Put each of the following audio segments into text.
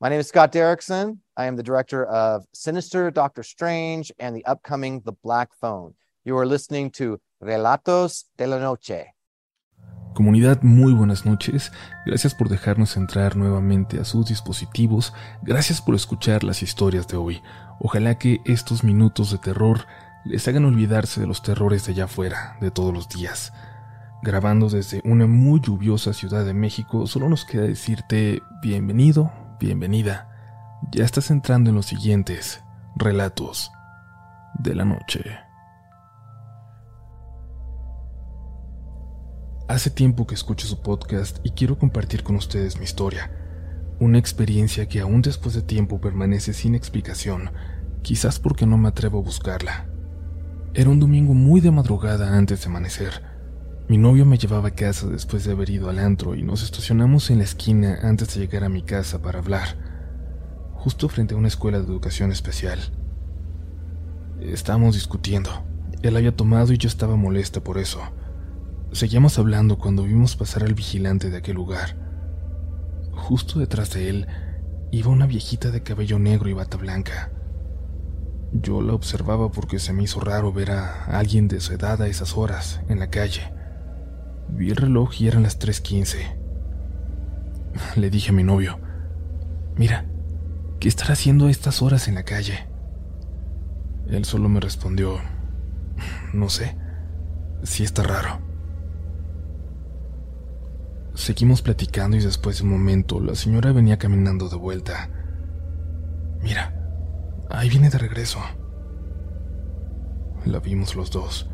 My name is Scott Derrickson. I am the director of Sinister Doctor Strange and the upcoming The Black Phone. You are listening to Relatos de la Noche. Comunidad, muy buenas noches. Gracias por dejarnos entrar nuevamente a sus dispositivos. Gracias por escuchar las historias de hoy. Ojalá que estos minutos de terror les hagan olvidarse de los terrores de allá afuera, de todos los días. Grabando desde una muy lluviosa Ciudad de México, solo nos queda decirte bienvenido, bienvenida. Ya estás entrando en los siguientes relatos de la noche. Hace tiempo que escucho su podcast y quiero compartir con ustedes mi historia. Una experiencia que aún después de tiempo permanece sin explicación, quizás porque no me atrevo a buscarla. Era un domingo muy de madrugada antes de amanecer. Mi novio me llevaba a casa después de haber ido al antro y nos estacionamos en la esquina antes de llegar a mi casa para hablar, justo frente a una escuela de educación especial. Estábamos discutiendo. Él había tomado y yo estaba molesta por eso. Seguíamos hablando cuando vimos pasar al vigilante de aquel lugar. Justo detrás de él iba una viejita de cabello negro y bata blanca. Yo la observaba porque se me hizo raro ver a alguien de su edad a esas horas en la calle. Vi el reloj y eran las 3.15. Le dije a mi novio, mira, ¿qué estará haciendo a estas horas en la calle? Él solo me respondió, no sé, sí está raro. Seguimos platicando y después de un momento la señora venía caminando de vuelta. Mira, ahí viene de regreso. La vimos los dos.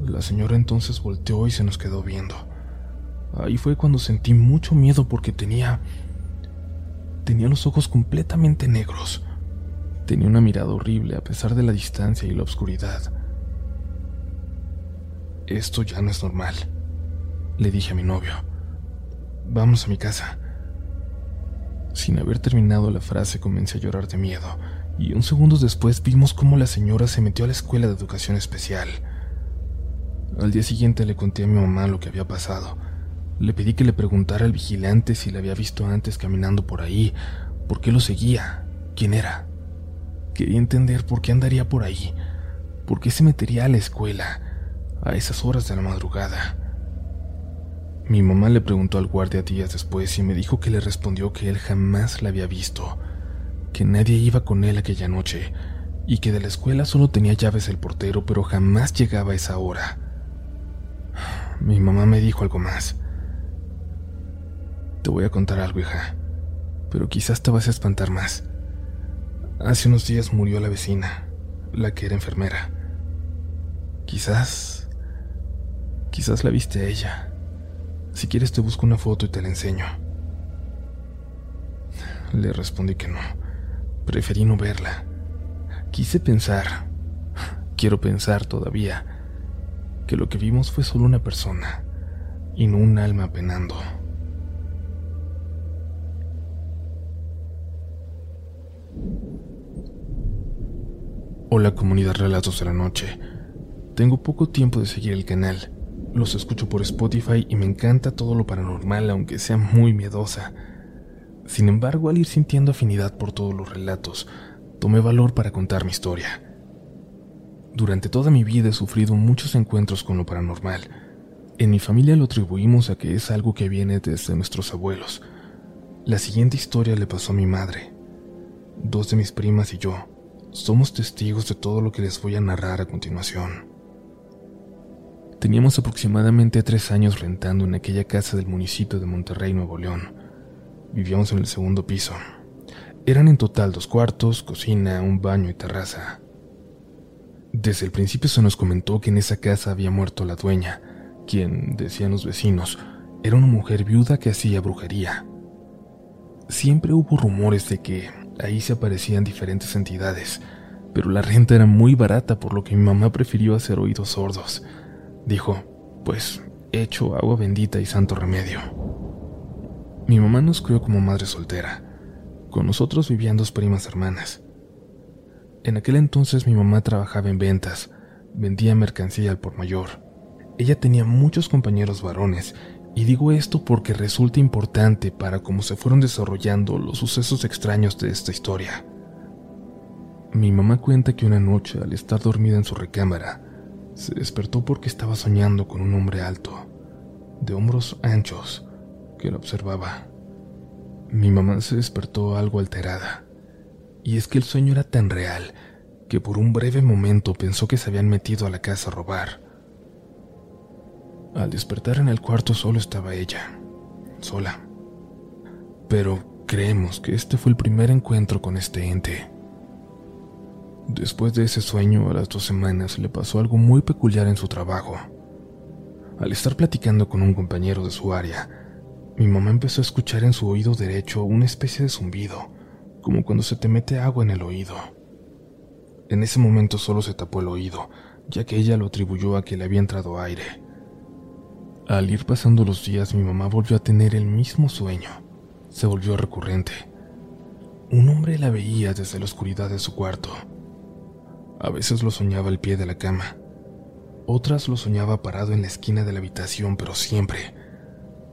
La señora entonces volteó y se nos quedó viendo. Ahí fue cuando sentí mucho miedo porque tenía... tenía los ojos completamente negros. Tenía una mirada horrible a pesar de la distancia y la oscuridad. Esto ya no es normal le dije a mi novio. Vamos a mi casa. Sin haber terminado la frase comencé a llorar de miedo, y un segundo después vimos cómo la señora se metió a la escuela de educación especial. Al día siguiente le conté a mi mamá lo que había pasado. Le pedí que le preguntara al vigilante si la había visto antes caminando por ahí, por qué lo seguía, quién era. Quería entender por qué andaría por ahí, por qué se metería a la escuela a esas horas de la madrugada. Mi mamá le preguntó al guardia días después y me dijo que le respondió que él jamás la había visto, que nadie iba con él aquella noche y que de la escuela solo tenía llaves el portero, pero jamás llegaba a esa hora. Mi mamá me dijo algo más. Te voy a contar algo, hija, pero quizás te vas a espantar más. Hace unos días murió la vecina, la que era enfermera. Quizás... Quizás la viste a ella. Si quieres te busco una foto y te la enseño. Le respondí que no. Preferí no verla. Quise pensar, quiero pensar todavía, que lo que vimos fue solo una persona y no un alma penando. Hola comunidad Relatos de la Noche. Tengo poco tiempo de seguir el canal los escucho por Spotify y me encanta todo lo paranormal, aunque sea muy miedosa. Sin embargo, al ir sintiendo afinidad por todos los relatos, tomé valor para contar mi historia. Durante toda mi vida he sufrido muchos encuentros con lo paranormal. En mi familia lo atribuimos a que es algo que viene desde nuestros abuelos. La siguiente historia le pasó a mi madre. Dos de mis primas y yo somos testigos de todo lo que les voy a narrar a continuación. Teníamos aproximadamente tres años rentando en aquella casa del municipio de Monterrey, Nuevo León. Vivíamos en el segundo piso. Eran en total dos cuartos, cocina, un baño y terraza. Desde el principio se nos comentó que en esa casa había muerto la dueña, quien, decían los vecinos, era una mujer viuda que hacía brujería. Siempre hubo rumores de que ahí se aparecían diferentes entidades, pero la renta era muy barata por lo que mi mamá prefirió hacer oídos sordos dijo, pues hecho agua bendita y santo remedio. Mi mamá nos crió como madre soltera. Con nosotros vivían dos primas hermanas. En aquel entonces mi mamá trabajaba en ventas, vendía mercancía al por mayor. Ella tenía muchos compañeros varones Y digo esto porque resulta importante para cómo se fueron desarrollando los sucesos extraños de esta historia. Mi mamá cuenta que una noche, al estar dormida en su recámara, se despertó porque estaba soñando con un hombre alto, de hombros anchos, que la observaba. Mi mamá se despertó algo alterada, y es que el sueño era tan real que por un breve momento pensó que se habían metido a la casa a robar. Al despertar en el cuarto solo estaba ella, sola. Pero creemos que este fue el primer encuentro con este ente. Después de ese sueño, a las dos semanas le pasó algo muy peculiar en su trabajo. Al estar platicando con un compañero de su área, mi mamá empezó a escuchar en su oído derecho una especie de zumbido, como cuando se te mete agua en el oído. En ese momento solo se tapó el oído, ya que ella lo atribuyó a que le había entrado aire. Al ir pasando los días, mi mamá volvió a tener el mismo sueño. Se volvió recurrente. Un hombre la veía desde la oscuridad de su cuarto. A veces lo soñaba al pie de la cama. Otras lo soñaba parado en la esquina de la habitación, pero siempre,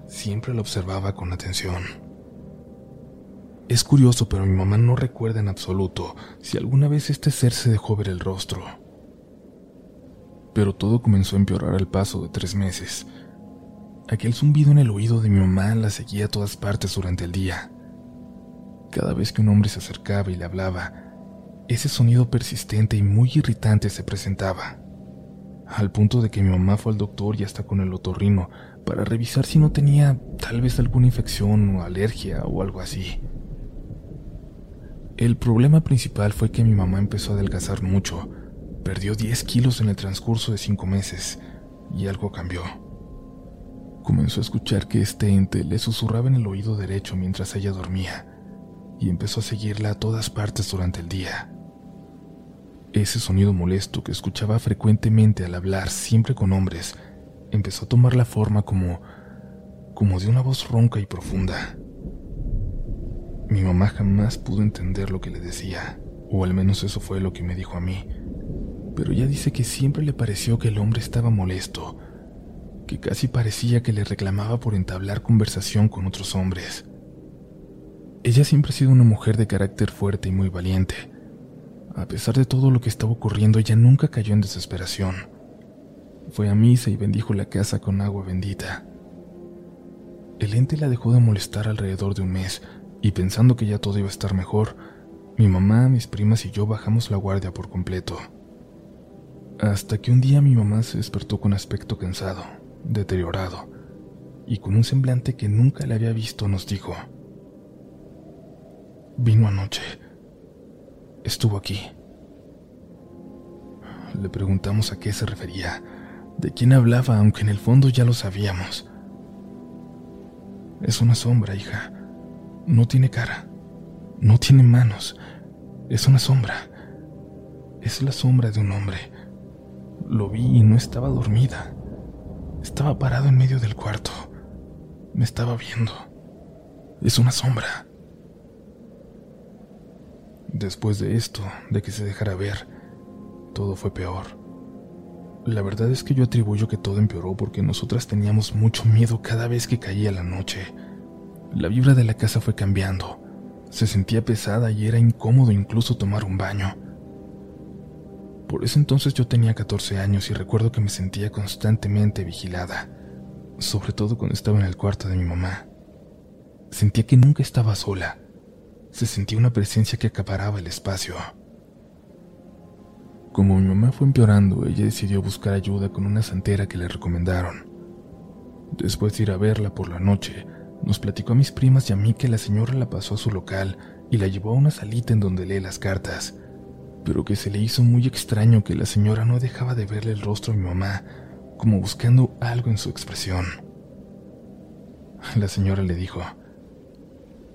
siempre lo observaba con atención. Es curioso, pero mi mamá no recuerda en absoluto si alguna vez este ser se dejó ver el rostro. Pero todo comenzó a empeorar al paso de tres meses. Aquel zumbido en el oído de mi mamá la seguía a todas partes durante el día. Cada vez que un hombre se acercaba y le hablaba, ese sonido persistente y muy irritante se presentaba, al punto de que mi mamá fue al doctor y hasta con el otorrino para revisar si no tenía tal vez alguna infección o alergia o algo así. El problema principal fue que mi mamá empezó a adelgazar mucho, perdió 10 kilos en el transcurso de 5 meses y algo cambió. Comenzó a escuchar que este ente le susurraba en el oído derecho mientras ella dormía y empezó a seguirla a todas partes durante el día. Ese sonido molesto que escuchaba frecuentemente al hablar siempre con hombres empezó a tomar la forma como como de una voz ronca y profunda. Mi mamá jamás pudo entender lo que le decía, o al menos eso fue lo que me dijo a mí. Pero ella dice que siempre le pareció que el hombre estaba molesto, que casi parecía que le reclamaba por entablar conversación con otros hombres. Ella siempre ha sido una mujer de carácter fuerte y muy valiente, a pesar de todo lo que estaba ocurriendo, ella nunca cayó en desesperación. Fue a misa y bendijo la casa con agua bendita. El ente la dejó de molestar alrededor de un mes, y pensando que ya todo iba a estar mejor, mi mamá, mis primas y yo bajamos la guardia por completo. Hasta que un día mi mamá se despertó con aspecto cansado, deteriorado, y con un semblante que nunca le había visto nos dijo, vino anoche estuvo aquí. Le preguntamos a qué se refería, de quién hablaba, aunque en el fondo ya lo sabíamos. Es una sombra, hija. No tiene cara. No tiene manos. Es una sombra. Es la sombra de un hombre. Lo vi y no estaba dormida. Estaba parado en medio del cuarto. Me estaba viendo. Es una sombra. Después de esto, de que se dejara ver, todo fue peor. La verdad es que yo atribuyo que todo empeoró porque nosotras teníamos mucho miedo cada vez que caía la noche. La vibra de la casa fue cambiando. Se sentía pesada y era incómodo incluso tomar un baño. Por ese entonces yo tenía 14 años y recuerdo que me sentía constantemente vigilada, sobre todo cuando estaba en el cuarto de mi mamá. Sentía que nunca estaba sola se sentía una presencia que acaparaba el espacio. Como mi mamá fue empeorando, ella decidió buscar ayuda con una santera que le recomendaron. Después de ir a verla por la noche, nos platicó a mis primas y a mí que la señora la pasó a su local y la llevó a una salita en donde lee las cartas, pero que se le hizo muy extraño que la señora no dejaba de verle el rostro a mi mamá, como buscando algo en su expresión. La señora le dijo,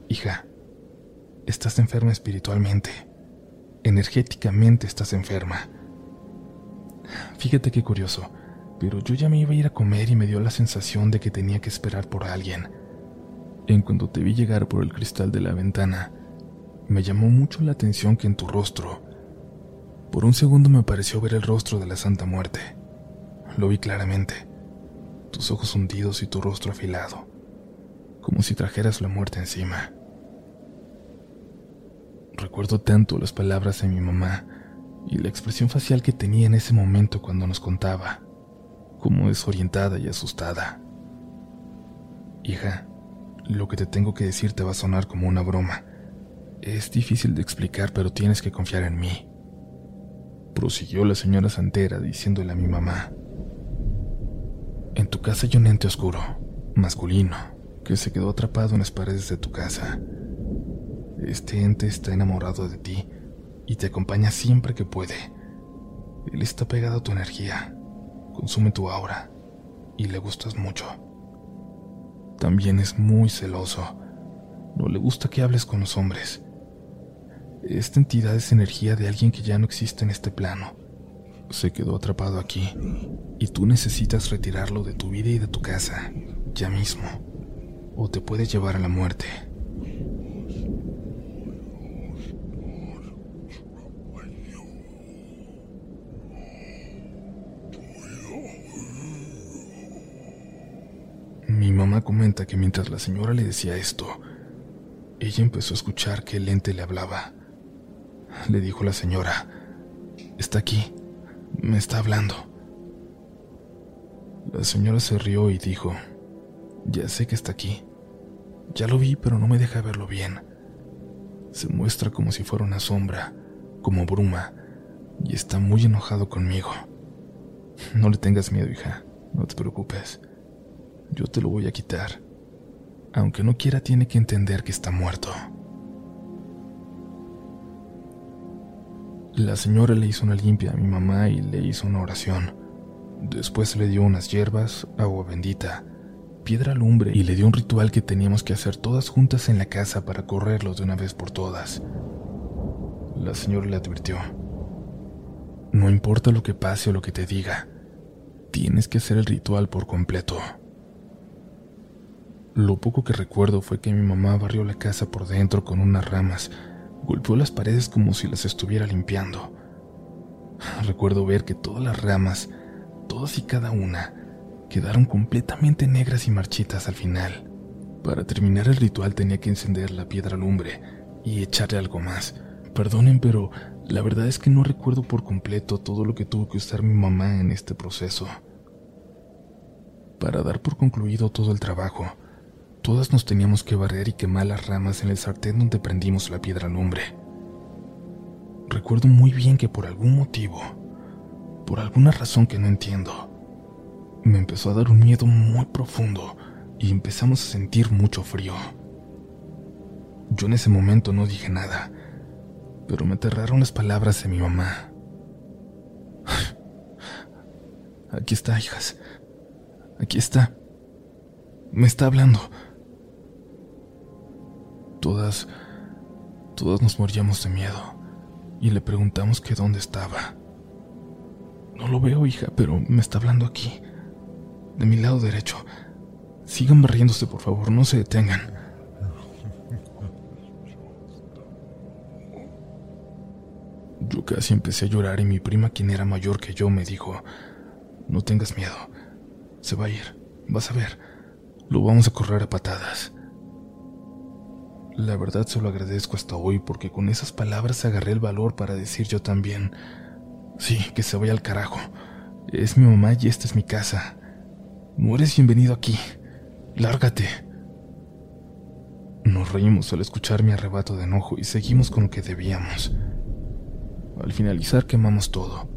Hija, estás enferma espiritualmente. Energéticamente estás enferma. Fíjate qué curioso, pero yo ya me iba a ir a comer y me dio la sensación de que tenía que esperar por alguien. En cuanto te vi llegar por el cristal de la ventana, me llamó mucho la atención que en tu rostro, por un segundo me pareció ver el rostro de la Santa Muerte. Lo vi claramente. tus ojos hundidos y tu rostro afilado, como si trajeras la muerte encima. Recuerdo tanto las palabras de mi mamá y la expresión facial que tenía en ese momento cuando nos contaba, como desorientada y asustada. Hija, lo que te tengo que decir te va a sonar como una broma. Es difícil de explicar, pero tienes que confiar en mí. Prosiguió la señora Santera diciéndole a mi mamá. En tu casa hay un ente oscuro, masculino, que se quedó atrapado en las paredes de tu casa. Este ente está enamorado de ti y te acompaña siempre que puede. Él está pegado a tu energía, consume tu aura y le gustas mucho. También es muy celoso. No le gusta que hables con los hombres. Esta entidad es energía de alguien que ya no existe en este plano. Se quedó atrapado aquí y tú necesitas retirarlo de tu vida y de tu casa, ya mismo, o te puede llevar a la muerte. Mi mamá comenta que mientras la señora le decía esto, ella empezó a escuchar que el ente le hablaba. Le dijo la señora, está aquí, me está hablando. La señora se rió y dijo, ya sé que está aquí. Ya lo vi, pero no me deja verlo bien. Se muestra como si fuera una sombra, como bruma, y está muy enojado conmigo. No le tengas miedo, hija, no te preocupes. Yo te lo voy a quitar. Aunque no quiera, tiene que entender que está muerto. La señora le hizo una limpia a mi mamá y le hizo una oración. Después le dio unas hierbas, agua bendita, piedra lumbre y le dio un ritual que teníamos que hacer todas juntas en la casa para correrlos de una vez por todas. La señora le advirtió, no importa lo que pase o lo que te diga, tienes que hacer el ritual por completo. Lo poco que recuerdo fue que mi mamá barrió la casa por dentro con unas ramas, golpeó las paredes como si las estuviera limpiando. Recuerdo ver que todas las ramas, todas y cada una, quedaron completamente negras y marchitas al final. Para terminar el ritual tenía que encender la piedra lumbre y echarle algo más. Perdonen, pero la verdad es que no recuerdo por completo todo lo que tuvo que usar mi mamá en este proceso. Para dar por concluido todo el trabajo, Todas nos teníamos que barrer y quemar las ramas en el sartén donde prendimos la piedra lumbre. Recuerdo muy bien que por algún motivo, por alguna razón que no entiendo, me empezó a dar un miedo muy profundo y empezamos a sentir mucho frío. Yo en ese momento no dije nada, pero me aterraron las palabras de mi mamá. Aquí está, hijas. Aquí está. Me está hablando. Todas, todas nos moríamos de miedo y le preguntamos que dónde estaba. No lo veo, hija, pero me está hablando aquí, de mi lado derecho. Sigan barriéndose, por favor, no se detengan. Yo casi empecé a llorar y mi prima, quien era mayor que yo, me dijo, no tengas miedo, se va a ir, vas a ver, lo vamos a correr a patadas. La verdad se lo agradezco hasta hoy porque con esas palabras agarré el valor para decir yo también, sí, que se vaya al carajo. Es mi mamá y esta es mi casa. No eres bienvenido aquí. Lárgate. Nos reímos al escuchar mi arrebato de enojo y seguimos con lo que debíamos. Al finalizar quemamos todo.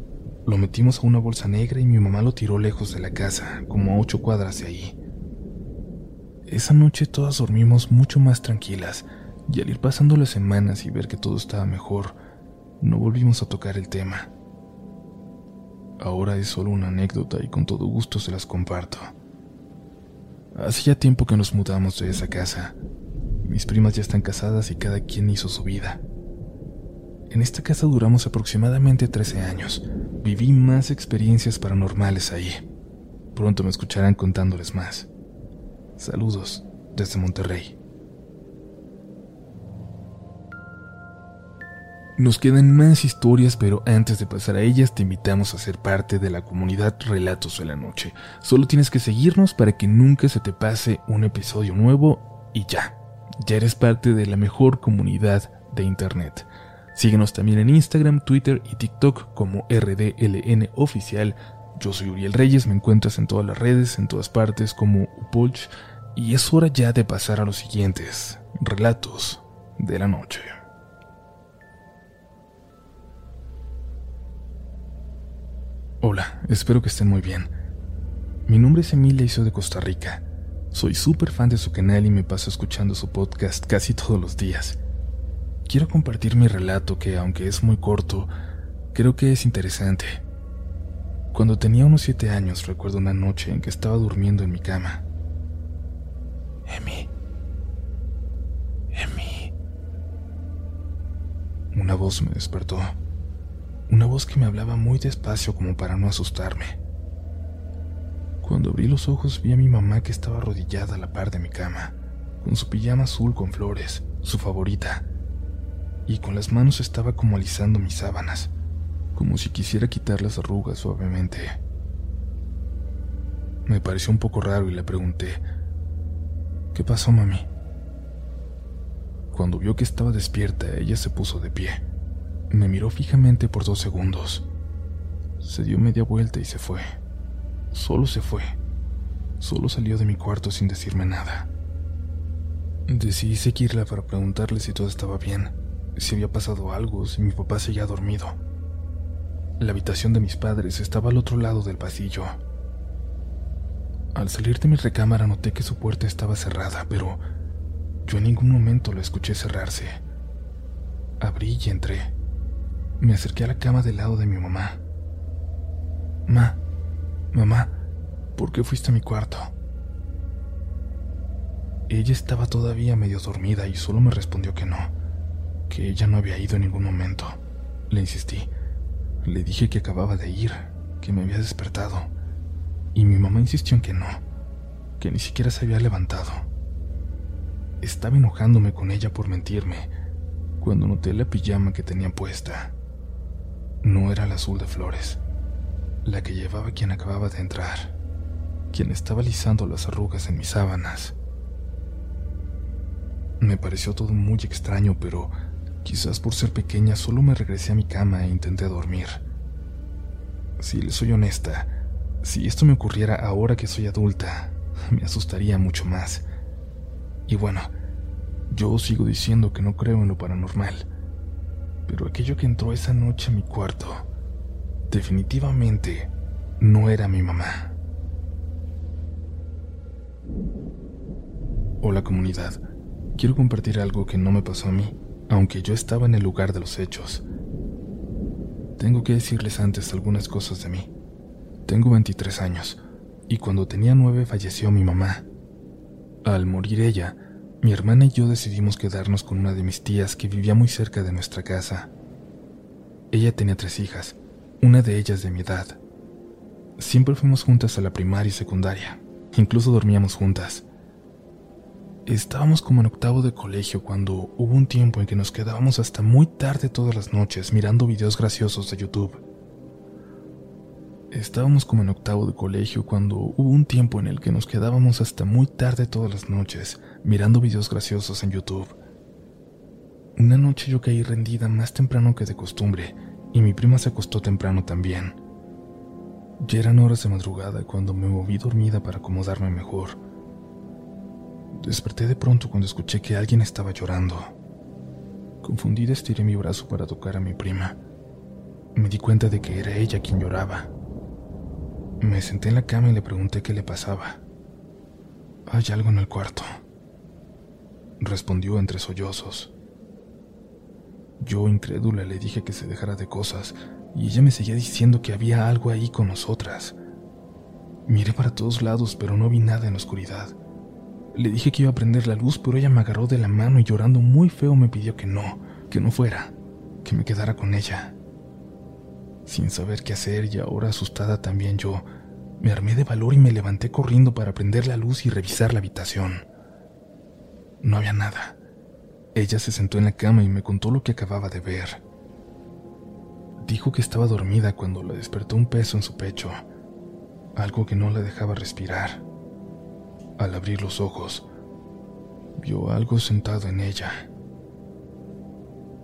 Lo metimos a una bolsa negra y mi mamá lo tiró lejos de la casa, como a ocho cuadras de ahí. Esa noche todas dormimos mucho más tranquilas y al ir pasando las semanas y ver que todo estaba mejor, no volvimos a tocar el tema. Ahora es solo una anécdota y con todo gusto se las comparto. Hacía tiempo que nos mudamos de esa casa. Mis primas ya están casadas y cada quien hizo su vida. En esta casa duramos aproximadamente 13 años. Viví más experiencias paranormales ahí. Pronto me escucharán contándoles más. Saludos desde Monterrey. Nos quedan más historias, pero antes de pasar a ellas te invitamos a ser parte de la comunidad Relatos de la Noche. Solo tienes que seguirnos para que nunca se te pase un episodio nuevo y ya. Ya eres parte de la mejor comunidad de Internet. Síguenos también en Instagram, Twitter y TikTok como RDLN Oficial. Yo soy Uriel Reyes, me encuentras en todas las redes, en todas partes como Upolch, y es hora ya de pasar a los siguientes relatos de la noche. Hola, espero que estén muy bien. Mi nombre es Emilia y soy de Costa Rica. Soy súper fan de su canal y me paso escuchando su podcast casi todos los días. Quiero compartir mi relato que, aunque es muy corto, creo que es interesante. Cuando tenía unos siete años recuerdo una noche en que estaba durmiendo en mi cama. Emi. Emi. Una voz me despertó. Una voz que me hablaba muy despacio como para no asustarme. Cuando abrí los ojos vi a mi mamá que estaba arrodillada a la par de mi cama, con su pijama azul con flores, su favorita, y con las manos estaba como alisando mis sábanas, como si quisiera quitar las arrugas suavemente. Me pareció un poco raro y le pregunté, ¿qué pasó, mami? Cuando vio que estaba despierta, ella se puso de pie me miró fijamente por dos segundos. Se dio media vuelta y se fue. Solo se fue. Solo salió de mi cuarto sin decirme nada. Decidí seguirla para preguntarle si todo estaba bien, si había pasado algo, si mi papá seguía dormido. La habitación de mis padres estaba al otro lado del pasillo. Al salir de mi recámara noté que su puerta estaba cerrada, pero yo en ningún momento la escuché cerrarse. Abrí y entré. Me acerqué a la cama del lado de mi mamá. Ma, mamá, ¿por qué fuiste a mi cuarto? Ella estaba todavía medio dormida y solo me respondió que no, que ella no había ido en ningún momento. Le insistí. Le dije que acababa de ir, que me había despertado. Y mi mamá insistió en que no, que ni siquiera se había levantado. Estaba enojándome con ella por mentirme cuando noté la pijama que tenía puesta. No era la azul de flores, la que llevaba quien acababa de entrar, quien estaba alisando las arrugas en mis sábanas. Me pareció todo muy extraño, pero quizás por ser pequeña solo me regresé a mi cama e intenté dormir. Si le soy honesta, si esto me ocurriera ahora que soy adulta, me asustaría mucho más. Y bueno, yo sigo diciendo que no creo en lo paranormal pero aquello que entró esa noche a mi cuarto definitivamente no era mi mamá. Hola comunidad, quiero compartir algo que no me pasó a mí, aunque yo estaba en el lugar de los hechos. Tengo que decirles antes algunas cosas de mí. Tengo 23 años, y cuando tenía 9 falleció mi mamá. Al morir ella, mi hermana y yo decidimos quedarnos con una de mis tías que vivía muy cerca de nuestra casa. Ella tenía tres hijas, una de ellas de mi edad. Siempre fuimos juntas a la primaria y secundaria, incluso dormíamos juntas. Estábamos como en octavo de colegio cuando hubo un tiempo en que nos quedábamos hasta muy tarde todas las noches mirando videos graciosos de YouTube. Estábamos como en octavo de colegio cuando hubo un tiempo en el que nos quedábamos hasta muy tarde todas las noches mirando videos graciosos en YouTube. Una noche yo caí rendida más temprano que de costumbre y mi prima se acostó temprano también. Ya eran horas de madrugada cuando me moví dormida para acomodarme mejor. Desperté de pronto cuando escuché que alguien estaba llorando. Confundida estiré mi brazo para tocar a mi prima. Me di cuenta de que era ella quien lloraba. Me senté en la cama y le pregunté qué le pasaba. Hay algo en el cuarto, respondió entre sollozos. Yo, incrédula, le dije que se dejara de cosas, y ella me seguía diciendo que había algo ahí con nosotras. Miré para todos lados, pero no vi nada en la oscuridad. Le dije que iba a prender la luz, pero ella me agarró de la mano y llorando muy feo me pidió que no, que no fuera, que me quedara con ella. Sin saber qué hacer y ahora asustada también yo, me armé de valor y me levanté corriendo para prender la luz y revisar la habitación. No había nada. Ella se sentó en la cama y me contó lo que acababa de ver. Dijo que estaba dormida cuando le despertó un peso en su pecho, algo que no la dejaba respirar. Al abrir los ojos, vio algo sentado en ella.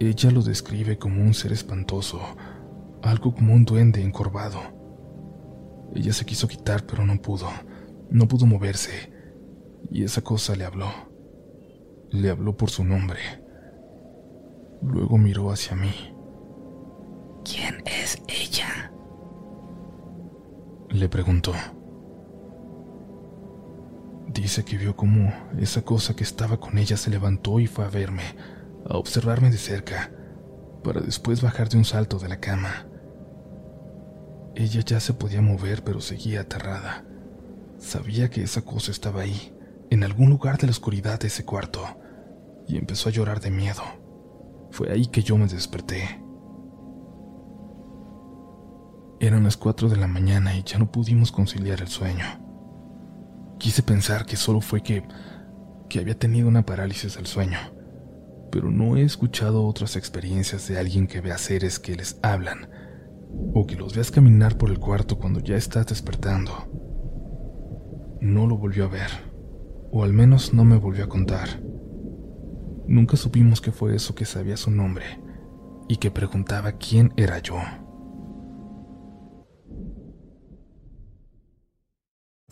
Ella lo describe como un ser espantoso, algo como un duende encorvado. Ella se quiso quitar, pero no pudo. No pudo moverse. Y esa cosa le habló. Le habló por su nombre. Luego miró hacia mí. ¿Quién es ella? Le preguntó. Dice que vio cómo esa cosa que estaba con ella se levantó y fue a verme, a observarme de cerca, para después bajar de un salto de la cama. Ella ya se podía mover, pero seguía aterrada. Sabía que esa cosa estaba ahí, en algún lugar de la oscuridad de ese cuarto, y empezó a llorar de miedo. Fue ahí que yo me desperté. Eran las cuatro de la mañana y ya no pudimos conciliar el sueño. Quise pensar que solo fue que, que había tenido una parálisis del sueño, pero no he escuchado otras experiencias de alguien que vea seres que les hablan o que los veas caminar por el cuarto cuando ya estás despertando. No lo volvió a ver, o al menos no me volvió a contar. Nunca supimos qué fue eso que sabía su nombre y que preguntaba quién era yo.